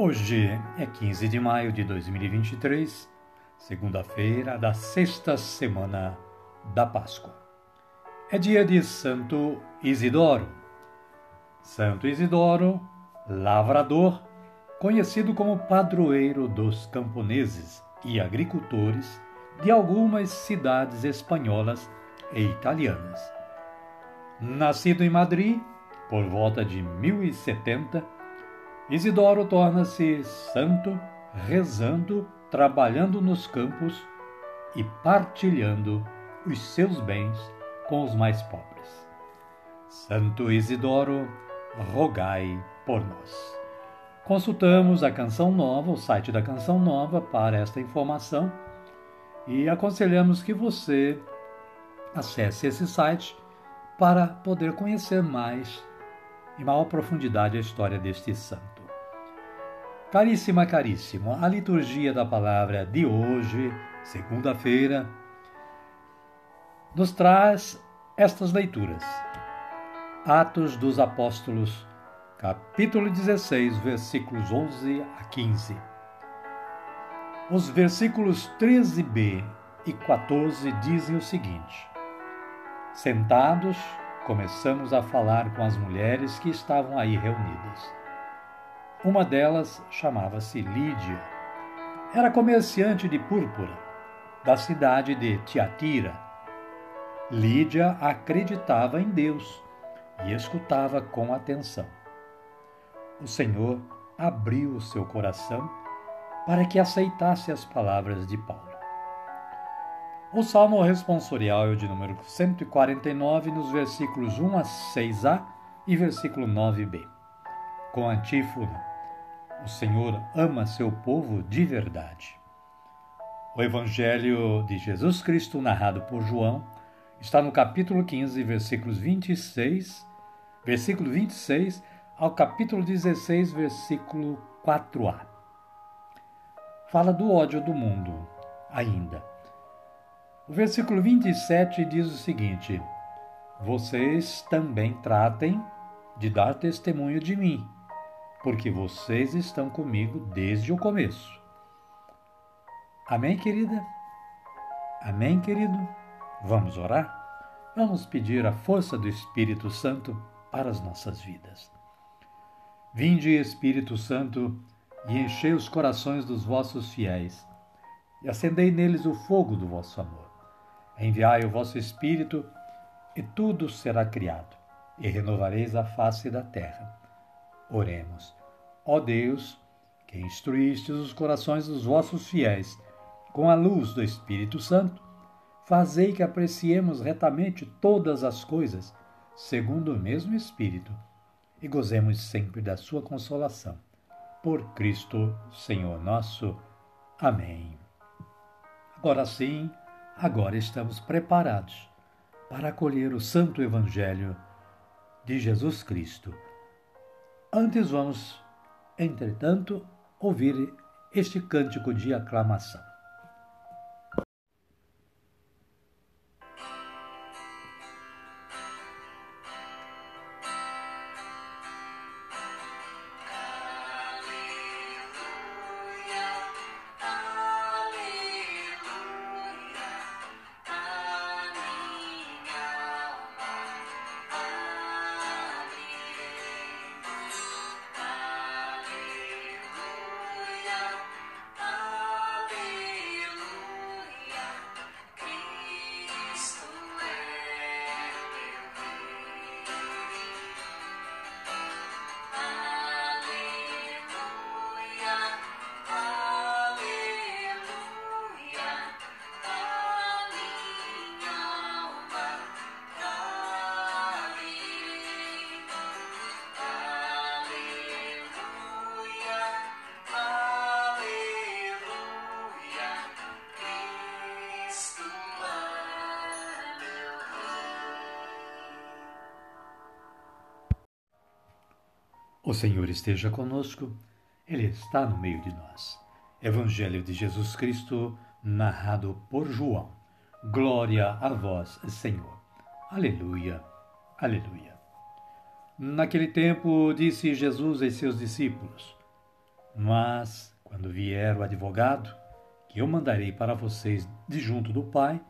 Hoje é 15 de maio de 2023, segunda-feira da sexta semana da Páscoa. É dia de Santo Isidoro. Santo Isidoro, lavrador, conhecido como padroeiro dos camponeses e agricultores de algumas cidades espanholas e italianas. Nascido em Madrid por volta de 1070, Isidoro torna-se santo rezando, trabalhando nos campos e partilhando os seus bens com os mais pobres. Santo Isidoro, rogai por nós. Consultamos a Canção Nova, o site da Canção Nova, para esta informação e aconselhamos que você acesse esse site para poder conhecer mais em maior profundidade a história deste santo. Caríssima, caríssimo, a liturgia da palavra de hoje, segunda-feira, nos traz estas leituras. Atos dos Apóstolos, capítulo 16, versículos 11 a 15. Os versículos 13b e 14 dizem o seguinte: Sentados, começamos a falar com as mulheres que estavam aí reunidas. Uma delas chamava-se Lídia. Era comerciante de púrpura da cidade de Tiatira. Lídia acreditava em Deus e escutava com atenção. O Senhor abriu o seu coração para que aceitasse as palavras de Paulo. O Salmo responsorial é de número 149, nos versículos 1 a 6a e versículo 9b, com a antífona o Senhor ama seu povo de verdade. O Evangelho de Jesus Cristo, narrado por João, está no capítulo 15, versículos 26, versículo 26 ao capítulo 16, versículo 4a. Fala do ódio do mundo ainda. O versículo 27 diz o seguinte: Vocês também tratem de dar testemunho de mim porque vocês estão comigo desde o começo. Amém, querida? Amém, querido? Vamos orar? Vamos pedir a força do Espírito Santo para as nossas vidas. Vinde, Espírito Santo, e enchei os corações dos vossos fiéis, e acendei neles o fogo do vosso amor. Enviai o vosso Espírito, e tudo será criado, e renovareis a face da terra. Oremos. Ó Deus, que instruístes os corações dos vossos fiéis com a luz do Espírito Santo, fazei que apreciemos retamente todas as coisas, segundo o mesmo Espírito, e gozemos sempre da sua consolação. Por Cristo, Senhor nosso. Amém. Agora sim, agora estamos preparados para acolher o Santo Evangelho de Jesus Cristo Antes vamos, entretanto, ouvir este cântico de aclamação. O Senhor esteja conosco, Ele está no meio de nós. Evangelho de Jesus Cristo, narrado por João. Glória a vós, Senhor. Aleluia, aleluia. Naquele tempo disse Jesus a seus discípulos: Mas, quando vier o advogado, que eu mandarei para vocês de junto do Pai,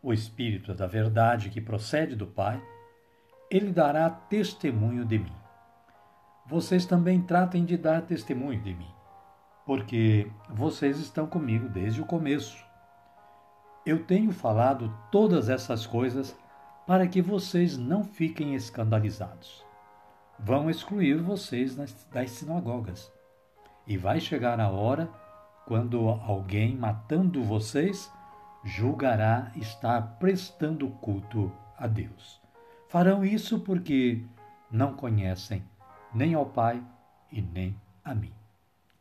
o Espírito da Verdade que procede do Pai, ele dará testemunho de mim vocês também tratem de dar testemunho de mim, porque vocês estão comigo desde o começo. Eu tenho falado todas essas coisas para que vocês não fiquem escandalizados. Vão excluir vocês das sinagogas. E vai chegar a hora quando alguém matando vocês julgará estar prestando culto a Deus. Farão isso porque não conhecem nem ao Pai e nem a mim.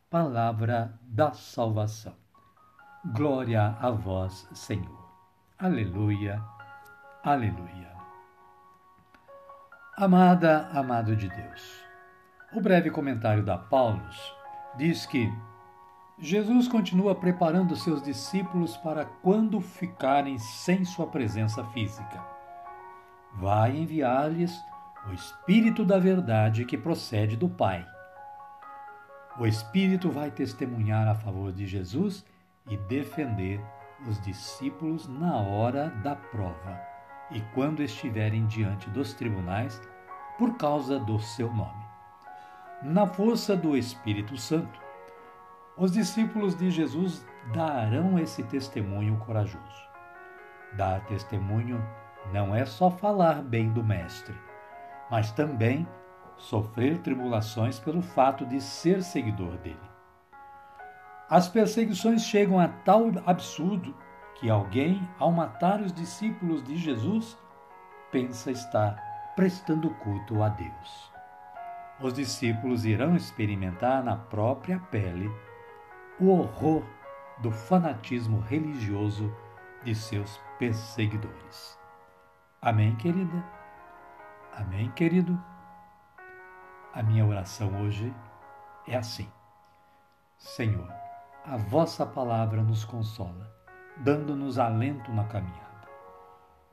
Palavra da salvação. Glória a vós, Senhor. Aleluia, aleluia. Amada, amado de Deus. O breve comentário da Paulus diz que Jesus continua preparando seus discípulos para quando ficarem sem sua presença física. Vai enviar-lhes o Espírito da Verdade que procede do Pai. O Espírito vai testemunhar a favor de Jesus e defender os discípulos na hora da prova e quando estiverem diante dos tribunais por causa do seu nome. Na força do Espírito Santo, os discípulos de Jesus darão esse testemunho corajoso. Dar testemunho não é só falar bem do Mestre mas também sofrer tribulações pelo fato de ser seguidor dele. As perseguições chegam a tal absurdo que alguém, ao matar os discípulos de Jesus, pensa estar prestando culto a Deus. Os discípulos irão experimentar na própria pele o horror do fanatismo religioso de seus perseguidores. Amém, querida? Amém, querido? A minha oração hoje é assim: Senhor, a vossa palavra nos consola, dando-nos alento na caminhada.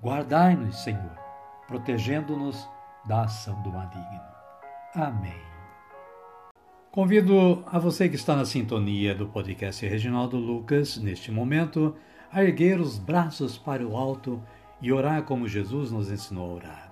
Guardai-nos, Senhor, protegendo-nos da ação do maligno. Amém. Convido a você que está na sintonia do podcast Reginaldo Lucas, neste momento, a erguer os braços para o alto e orar como Jesus nos ensinou a orar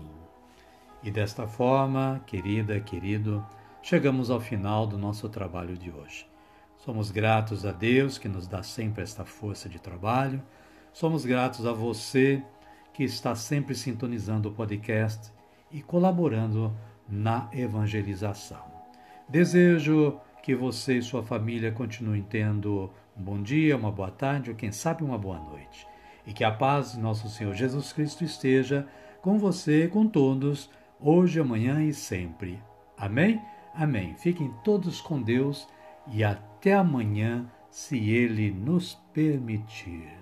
E desta forma, querida, querido, chegamos ao final do nosso trabalho de hoje. Somos gratos a Deus que nos dá sempre esta força de trabalho. Somos gratos a você que está sempre sintonizando o podcast e colaborando na evangelização. Desejo que você e sua família continuem tendo um bom dia, uma boa tarde ou quem sabe uma boa noite. E que a paz de nosso Senhor Jesus Cristo esteja com você e com todos hoje, amanhã e sempre. Amém? Amém. Fiquem todos com Deus e até amanhã, se Ele nos permitir.